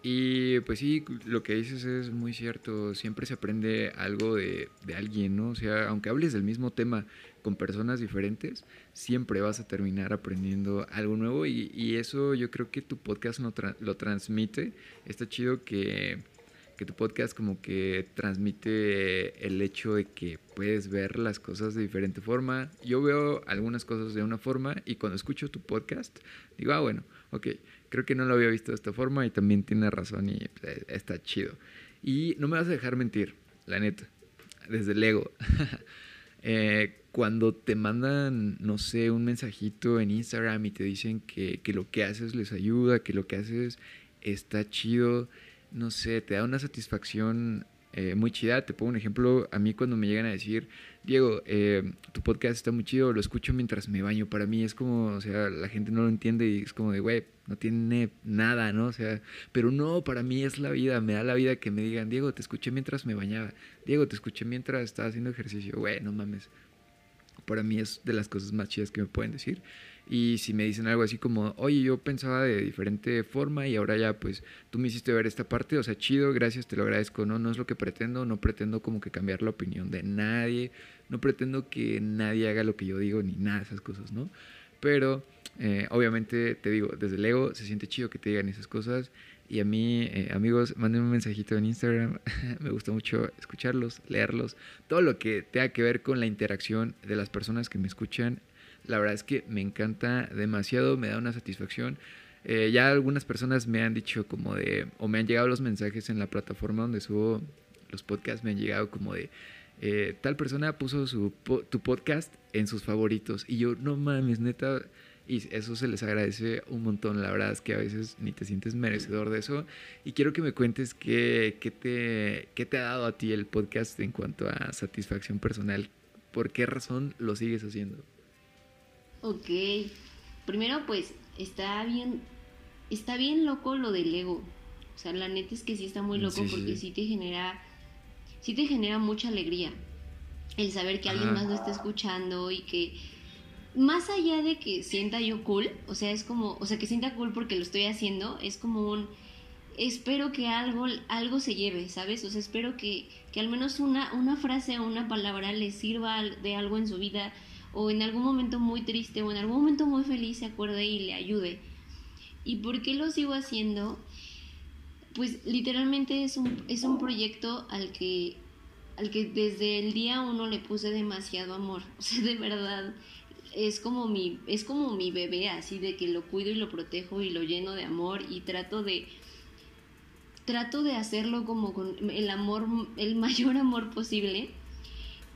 Y pues sí, lo que dices es muy cierto, siempre se aprende algo de, de, alguien, ¿no? O sea, aunque hables del mismo tema con personas diferentes, siempre vas a terminar aprendiendo algo nuevo y, y eso yo creo que tu podcast no tra lo transmite. Está chido que, que tu podcast como que transmite el hecho de que puedes ver las cosas de diferente forma. Yo veo algunas cosas de una forma y cuando escucho tu podcast digo, ah, bueno, ok creo que no lo había visto de esta forma y también tiene razón y pues, está chido. Y no me vas a dejar mentir, la neta, desde el ego. *laughs* eh, cuando te mandan, no sé, un mensajito en Instagram y te dicen que, que lo que haces les ayuda, que lo que haces está chido, no sé, te da una satisfacción eh, muy chida. Te pongo un ejemplo, a mí cuando me llegan a decir, Diego, eh, tu podcast está muy chido, lo escucho mientras me baño. Para mí es como, o sea, la gente no lo entiende y es como de, güey, no tiene nada, ¿no? O sea, pero no, para mí es la vida, me da la vida que me digan, Diego, te escuché mientras me bañaba, Diego, te escuché mientras estaba haciendo ejercicio, güey, no mames. Para mí es de las cosas más chidas que me pueden decir. Y si me dicen algo así como, oye, yo pensaba de diferente forma y ahora ya pues tú me hiciste ver esta parte, o sea, chido, gracias, te lo agradezco, no, no es lo que pretendo, no pretendo como que cambiar la opinión de nadie, no pretendo que nadie haga lo que yo digo ni nada de esas cosas, ¿no? Pero eh, obviamente te digo, desde el ego se siente chido que te digan esas cosas y a mí, eh, amigos, manden un mensajito en Instagram. *laughs* Me gusta mucho escucharlos, leerlos. Todo lo que tenga que ver con la interacción de las personas que me escuchan. La verdad es que me encanta demasiado, me da una satisfacción. Eh, ya algunas personas me han dicho como de, o me han llegado los mensajes en la plataforma donde subo los podcasts, me han llegado como de, eh, tal persona puso su, tu podcast en sus favoritos. Y yo, no mames, neta, y eso se les agradece un montón. La verdad es que a veces ni te sientes merecedor de eso. Y quiero que me cuentes qué, qué, te, qué te ha dado a ti el podcast en cuanto a satisfacción personal. ¿Por qué razón lo sigues haciendo? Ok. Primero, pues está bien, está bien loco lo del ego. O sea, la neta es que sí está muy loco porque sí. te genera, sí te genera mucha alegría el saber que alguien más lo está escuchando y que más allá de que sienta yo cool, o sea, es como, o sea, que sienta cool porque lo estoy haciendo, es como un, espero que algo, algo se lleve, ¿sabes? O sea, espero que, que al menos una, una frase o una palabra le sirva de algo en su vida, o en algún momento muy triste, o en algún momento muy feliz se acuerde y le ayude. ¿Y por qué lo sigo haciendo? Pues literalmente es un, es un proyecto al que, al que desde el día uno le puse demasiado amor. *laughs* O sea, de verdad es como mi es como mi bebé así de que lo cuido y lo protejo y lo lleno de amor y trato de trato de hacerlo como con el amor el mayor amor posible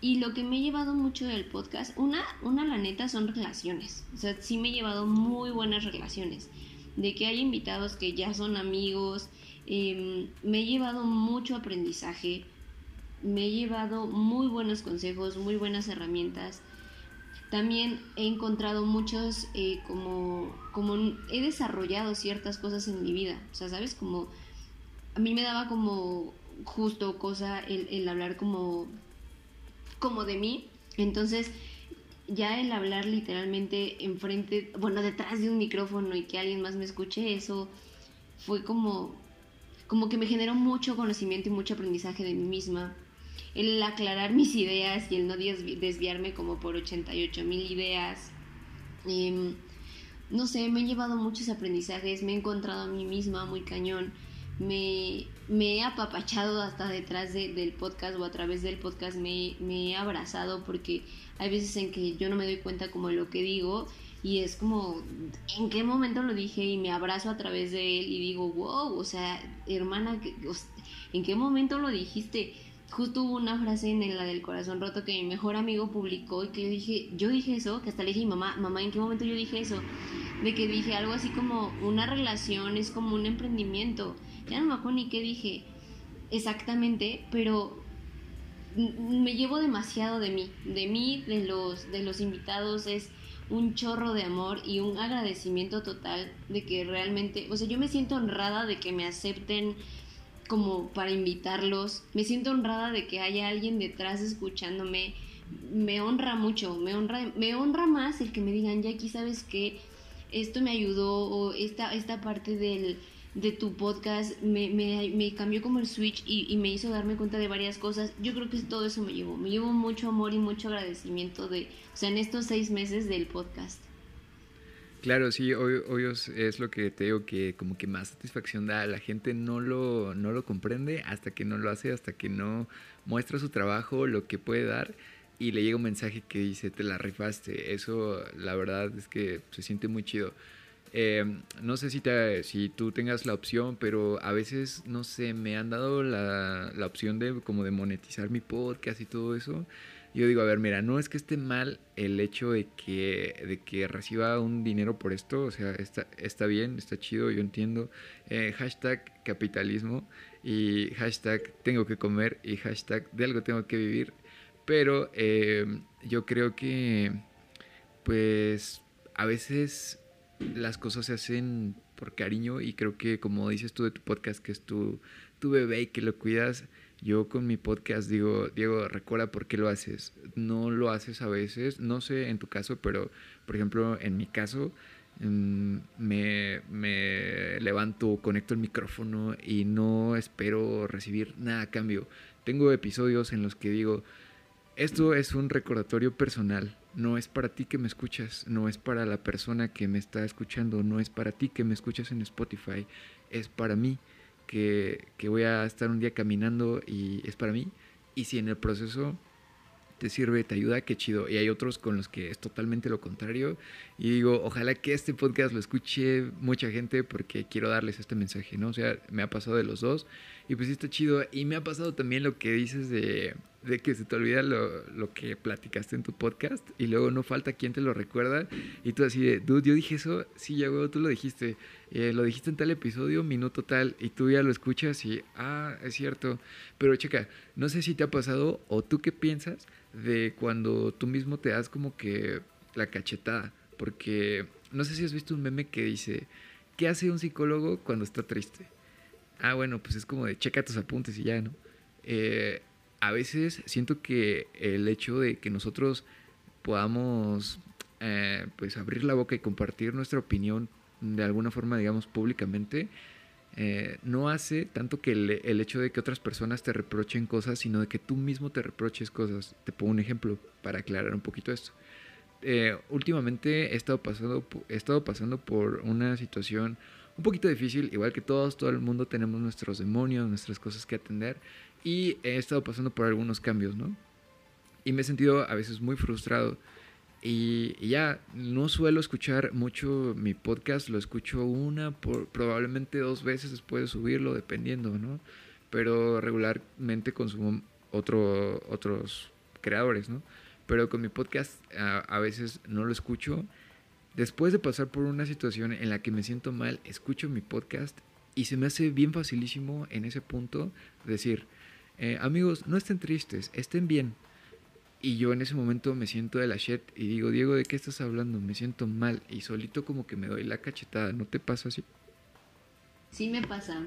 y lo que me he llevado mucho del podcast una una la neta son relaciones. O sea sí me he llevado muy buenas relaciones. De que hay invitados que ya son amigos em, me he llevado mucho aprendizaje me he llevado muy buenos consejos muy buenas herramientas. También he encontrado muchos, eh, como, como he desarrollado ciertas cosas en mi vida, o sea, ¿sabes? Como a mí me daba como justo cosa el, el hablar como, como de mí, entonces ya el hablar literalmente enfrente, bueno, detrás de un micrófono y que alguien más me escuche, eso fue como, como que me generó mucho conocimiento y mucho aprendizaje de mí misma. El aclarar mis ideas y el no desviarme como por 88 mil ideas. Em, no sé, me he llevado muchos aprendizajes, me he encontrado a mí misma muy cañón, me, me he apapachado hasta detrás del podcast o a través del podcast me, me, he abrazado porque hay veces en que yo no me doy cuenta como de lo que digo y es como, ¿en qué momento lo dije? Y me abrazo a través de él y digo, wow, o sea, hermana, ¿en qué momento lo dijiste? justo hubo una frase en la del corazón roto que mi mejor amigo publicó y que yo dije, yo dije eso, que hasta le dije mi mamá, mamá, ¿en qué momento yo dije eso? De que dije algo así como una relación es como un emprendimiento. Ya no me acuerdo ni qué dije exactamente, pero me llevo demasiado de mí, de mí, de los, de los invitados, es un chorro de amor y un agradecimiento total de que realmente, o sea, yo me siento honrada de que me acepten como para invitarlos. Me siento honrada de que haya alguien detrás escuchándome. Me honra mucho, me honra, me honra más el que me digan, Jackie, ¿sabes qué? Esto me ayudó o esta, esta parte del, de tu podcast me, me, me, cambió como el switch y, y, me hizo darme cuenta de varias cosas. Yo creo que todo eso me llevó. Me llevó mucho amor y mucho agradecimiento de, o sea, en estos seis meses del podcast. Claro, sí, obvio, es lo que te digo que como que más satisfacción da. La gente no lo, no lo comprende hasta que no lo hace, hasta que no muestra su trabajo, lo que puede dar y le llega un mensaje que dice te la rifaste. Eso la verdad es que se siente muy chido. Em, no sé si, te, si tú tengas la opción, pero a veces, no sé, me han dado la, la opción de como de monetizar mi podcast y todo eso yo digo, a ver, mira, no es que esté mal el hecho de que, de que reciba un dinero por esto, o sea, está, está bien, está chido, yo entiendo. Eh, hashtag capitalismo y hashtag tengo que comer y hashtag de algo tengo que vivir, pero eh, yo creo que, pues, a veces las cosas se hacen por cariño y creo que como dices tú de tu podcast, que es tu, tu bebé y que lo cuidas, Yo con mi podcast digo, Diego, recuerda por qué lo haces. No lo haces a veces, no sé en tu caso, pero por ejemplo en mi caso mm, me, me levanto, conecto el micrófono y no espero recibir nada a cambio. Tengo episodios en los que digo, esto es un recordatorio personal, no es para ti que me escuchas, no es para la persona que me está escuchando, no es para ti que me escuchas en Spotify, es para mí que, voy a estar un día caminando y es para mí. Y si en el proceso te sirve, te ayuda, qué chido. Y hay otros con los que es totalmente lo contrario. Y digo, ojalá que este podcast lo escuche mucha gente porque quiero darles este mensaje, ¿no? O sea, me ha pasado de los dos. Y pues sí está chido. Y me ha pasado también lo que dices de, de que se te olvida lo, lo, que platicaste en tu podcast. Y luego no falta quien te lo recuerda. Y tú así de, dude, yo dije eso. Sí, ya, güey, tú lo dijiste. Eh, lo dijiste en tal episodio, minuto tal. Y tú ya lo escuchas y, ah, es cierto. Pero checa, no sé si te ha pasado o tú qué piensas de cuando tú mismo te das como que la cachetada. Porque no sé si has visto un meme que dice, ¿qué hace un psicólogo cuando está triste? ah, bueno, pues es como de checa tus apuntes y ya, ¿no? Eh, a veces siento que el hecho de que nosotros podamos eh, pues abrir la boca y compartir nuestra opinión de alguna forma, digamos, públicamente, eh, no hace tanto que el, hecho de que otras personas te reprochen cosas, sino de que tú mismo te reproches cosas. Te pongo un ejemplo para aclarar un poquito esto. últimamente he estado, pasando, he estado pasando por una situación un poquito difícil, igual que todos, todo el mundo tenemos nuestros demonios, nuestras cosas que atender y he estado pasando por algunos cambios, ¿no? Y me he sentido a veces muy frustrado y, ya no suelo escuchar mucho mi podcast, lo escucho una, por, probablemente dos veces después de subirlo, dependiendo, ¿no? Pero regularmente consumo otro, otros creadores, ¿no? Pero con mi podcast a, a veces no lo escucho Después de pasar por una situación en la que me siento mal, escucho mi podcast y se me hace bien facilísimo en ese punto decir, eh, amigos, no estén tristes, estén bien. Y yo en ese momento me siento de la shit y digo, Diego, ¿de qué estás hablando? Me siento mal y solito como que me doy la cachetada, ¿no te pasa así? Sí me pasa,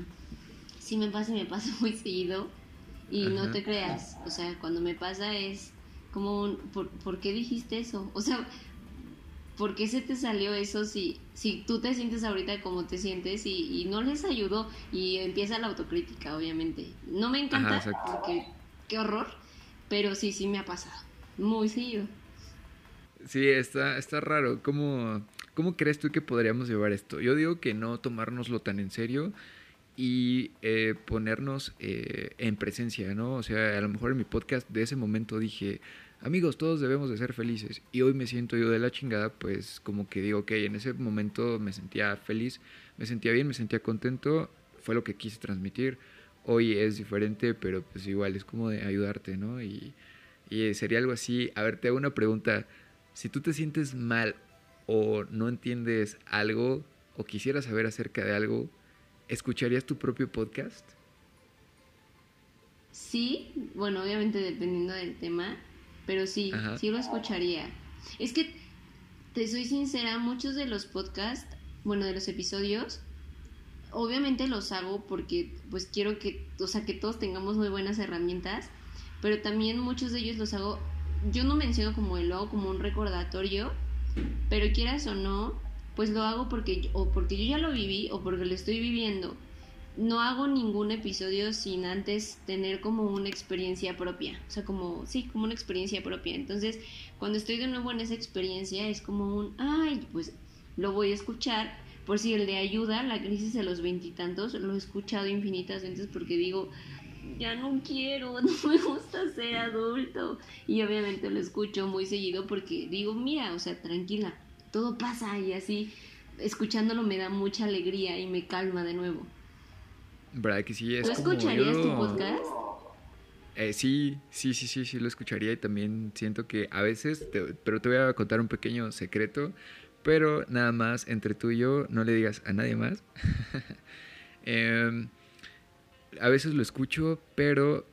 sí me pasa y me pasa *laughs* muy seguido y no te creas, o sea, cuando me pasa es como un, ¿por, ¿por qué dijiste eso? O sea, ¿por qué se te salió eso si, si tú te sientes ahorita como te sientes y, no les ayudó? Y empieza la autocrítica, obviamente. No me encanta, porque qué horror, pero sí, sí me ha pasado. Muy seguido. Sí, está, está raro. ¿Cómo, ¿Cómo crees tú que podríamos llevar esto? Yo digo que no tomárnoslo tan en serio y eh, ponernos eh, en presencia, ¿no? O sea, a lo mejor en mi podcast de ese momento dije, amigos, todos debemos de ser felices. Y hoy me siento yo de la chingada, pues como que digo, ok, en ese momento me sentía feliz, me sentía bien, me sentía contento, fue lo que quise transmitir. Hoy es diferente, pero pues igual es como de ayudarte, ¿no? Y, y sería algo así. A ver, te hago una pregunta. Si tú te sientes mal o no entiendes algo o quisieras saber acerca de algo, ¿escucharías tu propio podcast? Sí, bueno, obviamente dependiendo del tema, pero sí, sí lo escucharía. Es que, te soy sincera, muchos de los podcasts, bueno, de los episodios, obviamente los hago porque pues quiero que, o sea, que todos tengamos muy buenas herramientas, pero también muchos de ellos los hago, yo no menciono como el lo hago como un recordatorio, pero quieras o no, pues lo hago porque o porque yo ya lo viví o porque lo estoy viviendo no hago ningún episodio sin antes tener como una experiencia propia, o sea, como, sí, como una experiencia propia. Entonces, cuando estoy de nuevo en esa experiencia, es como un, ay, pues lo voy a escuchar. Por si el de ayuda, la crisis de los veintitantos, lo he escuchado infinitas veces porque digo, ya no quiero, *laughs* no me gusta ser adulto. Y obviamente lo escucho muy seguido porque digo, mira, o sea, tranquila, todo pasa y así, escuchándolo me da mucha alegría y me calma de nuevo. ¿Verdad que sí? Es ¿Tú escucharías tu podcast? Eh, sí, sí, sí, sí, sí lo escucharía y también siento que a veces, pero te voy a contar un pequeño secreto, pero nada más entre tú y yo, no le digas a nadie más. *laughs* Em, a veces lo escucho, pero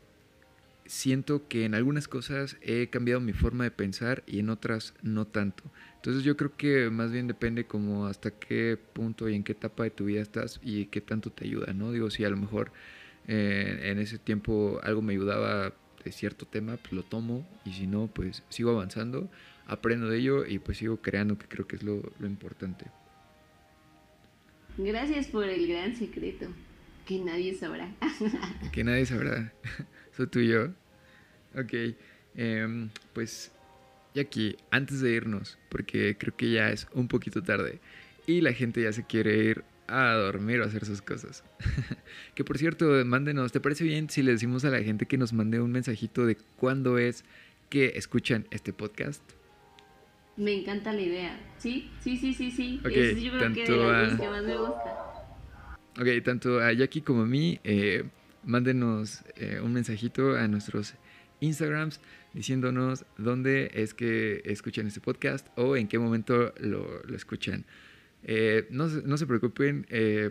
siento que en algunas cosas he cambiado mi forma de pensar y en otras no tanto. Entonces yo creo que más bien depende como hasta qué punto y en qué etapa de tu vida estás y qué tanto te ayuda, ¿no? Digo, si a lo mejor eh, en ese tiempo algo me ayudaba de cierto tema, pues lo tomo y si no, pues sigo avanzando, aprendo de ello y pues sigo creando, que creo que es lo, lo importante. Gracias por el gran secreto, que nadie sabrá. *laughs* que nadie sabrá, *laughs* soy tú y yo. Ok, eh, pues aquí, antes de irnos, porque creo que ya es un poquito tarde y la gente ya se quiere ir a dormir o a hacer sus cosas. *laughs* que por cierto, mándenos, ¿te parece bien si le decimos a la gente que nos mande un mensajito de cuándo es que escuchan este podcast? Me encanta la idea. Sí, sí, sí, sí, sí. es, yo creo que de las que más me gusta. Ok, tanto a Jackie como a mí, eh, mándenos eh, un mensajito a nuestros Instagrams diciéndonos dónde es que escuchan este podcast o en qué momento lo, lo escuchan. Eh, no, no, se preocupen, eh,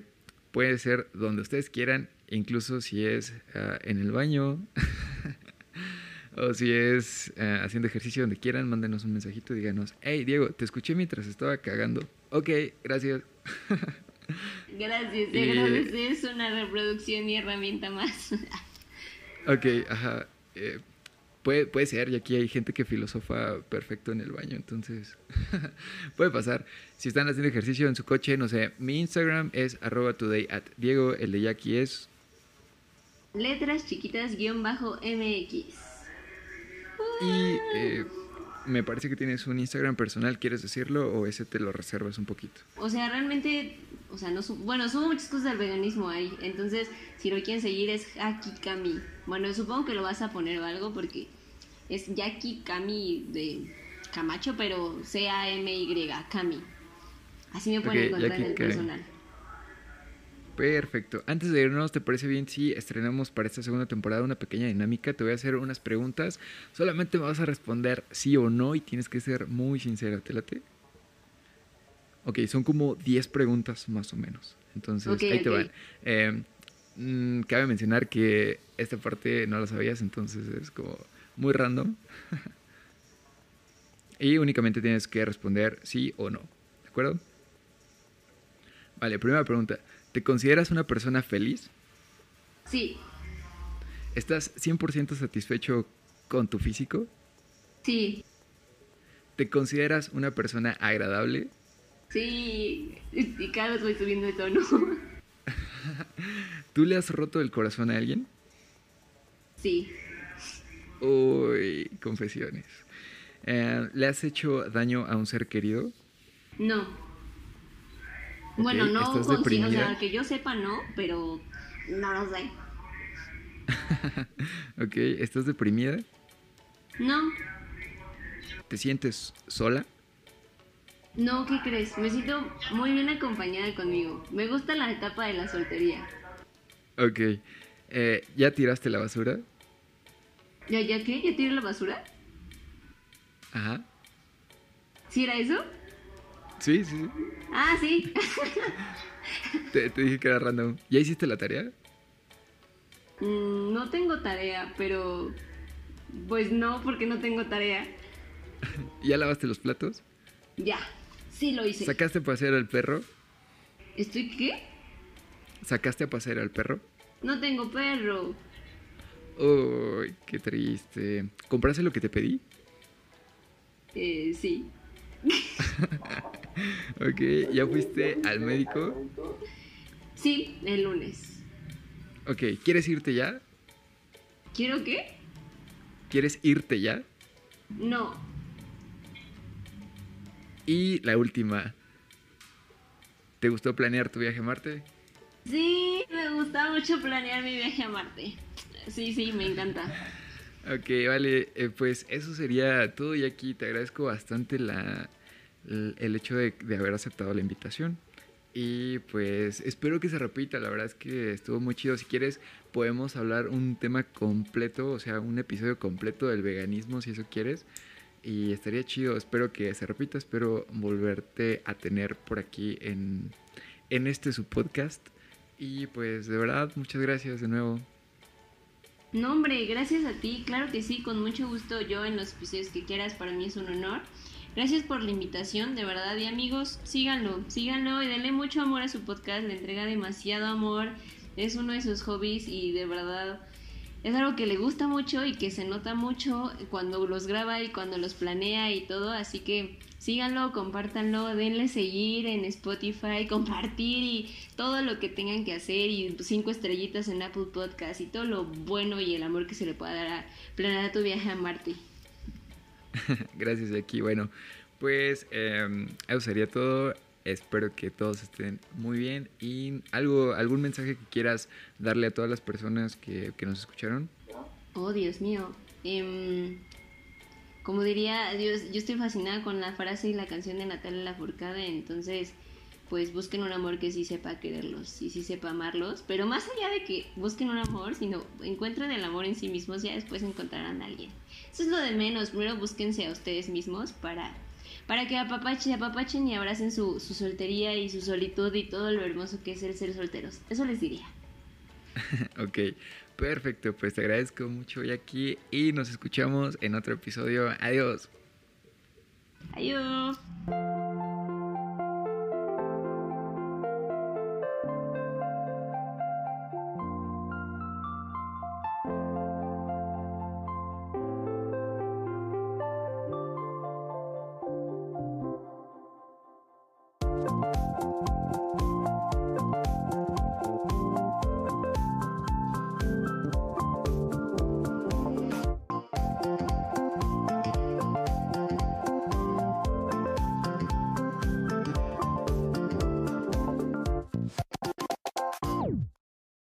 puede ser donde ustedes quieran, incluso si es uh, en el baño *laughs* o si es uh, haciendo ejercicio donde quieran, mándenos un mensajito díganos, hey Diego, te escuché mientras estaba cagando. Ok, gracias. *laughs* Gracias, te es una reproducción y herramienta más. ok, ajá. Eh, Puede, puede ser, y aquí hay gente que filosofa perfecto en el baño, entonces *laughs* puede pasar. Si están haciendo ejercicio en su coche, no sé, mi Instagram es arroba today at Diego, el de Jackie es... Letras chiquitas guion bajo MX. Y eh, me parece que tienes un Instagram personal, ¿quieres decirlo o ese te lo reservas un poquito? O sea, realmente, o sea, no bueno, subo muchas cosas del veganismo ahí, entonces si lo quieren seguir es Jackie Kami. Bueno, supongo que lo vas a poner o algo porque es Jackie Kami de Camacho, pero C-A-M-Y, Kami. Así me pueden encontrar en el personal. Perfecto. Antes de irnos, ¿te parece bien si estrenamos para esta segunda temporada una pequeña dinámica? Te voy a hacer unas preguntas. Solamente me vas a responder sí o no y tienes que ser muy sincera. ¿Te late? Ok, son como 10 preguntas más o menos. Entonces, ahí te van. Eh, mm, cabe mencionar que esta parte no la sabías, entonces es como muy random. *laughs* y únicamente tienes que responder sí o no. ¿De acuerdo? Vale, primera pregunta. ¿Te consideras una persona feliz? Sí. ¿Estás 100% satisfecho con tu físico? Sí. ¿Te consideras una persona agradable? Sí. Y cada vez voy subiendo de tono. *laughs* ¿Tú le has roto el corazón a alguien? Sí. Uy, confesiones. Eh, ¿Le has hecho daño a un ser querido? No. Bueno, no, ¿Estás o sea, que yo sepa no, pero no lo sé. *laughs* ok, ¿estás deprimida? No. ¿Te sientes sola? No, ¿qué crees? Me siento muy bien acompañada conmigo. Me gusta la etapa de la soltería. Ok. Eh, ¿Ya tiraste la basura? ¿Ya, ya qué? ¿Ya tiré la basura? Ajá. ¿Sí era eso? Sí, sí, sí. Ah, sí. *laughs* te, dije que era random. ¿Ya hiciste la tarea? Mm, no tengo tarea, pero... Pues no, porque no tengo tarea. *laughs* ¿Ya lavaste los platos? Ya, sí lo hice. ¿Sacaste a pasear al perro? ¿Estoy qué? ¿Sacaste a pasear al perro? No tengo perro. Uy, qué triste. ¿Compraste lo que te pedí? Eh, sí. *laughs* ok, ¿ya fuiste al médico? Sí, el lunes. Ok, ¿quieres irte ya? ¿Quiero qué? ¿Quieres irte ya? No. Y la última. ¿Te gustó planear tu viaje a Marte? Sí, me gusta mucho planear mi viaje a Marte. Sí, sí, me encanta. Ok, vale, eh, pues eso sería todo y aquí te agradezco bastante la, el hecho de, de, haber aceptado la invitación. Y pues espero que se repita, la verdad es que estuvo muy chido. Si quieres podemos hablar un tema completo, o sea, un episodio completo del veganismo si eso quieres. Y estaría chido, espero que se repita, espero volverte a tener por aquí en, en este su podcast. Y pues de verdad, muchas gracias de nuevo. No, hombre, gracias a ti, claro que sí, con mucho gusto yo en los episodios que quieras, para mí es un honor. Gracias por la invitación, de verdad, y amigos, síganlo, síganlo y denle mucho amor a su podcast, le entrega demasiado amor es uno de sus hobbies y de verdad es algo que le gusta mucho y que se nota mucho cuando los graba y cuando los planea y todo, así que síganlo, compártanlo, denle seguir en Spotify, *laughs* compartir y todo lo que tengan que hacer y cinco estrellitas en Apple Podcast y todo lo bueno y el amor que se le pueda dar a planear tu viaje a Marte. *laughs* Gracias, aquí. Bueno, pues eh, eso sería todo. Espero que todos estén muy bien. ¿Y algo, algún mensaje que quieras darle a todas las personas que, nos escucharon? Oh, Dios mío. Em, como diría, Dios, yo estoy fascinada con la frase y la canción de Natalia Lafourcade, entonces pues busquen un amor que sí sepa quererlos y sí sepa amarlos, pero más allá de que busquen un amor, sino encuentren el amor en sí mismos, ya después encontrarán a alguien. Eso es lo de menos, primero búsquense a ustedes mismos para para que apapachen, apapachen y abracen su, su soltería y su solitud y todo lo hermoso que es el ser solteros. Eso les diría. *laughs* ok, perfecto. Pues te agradezco mucho, Jackie, y nos escuchamos en otro episodio. Adiós. Adiós.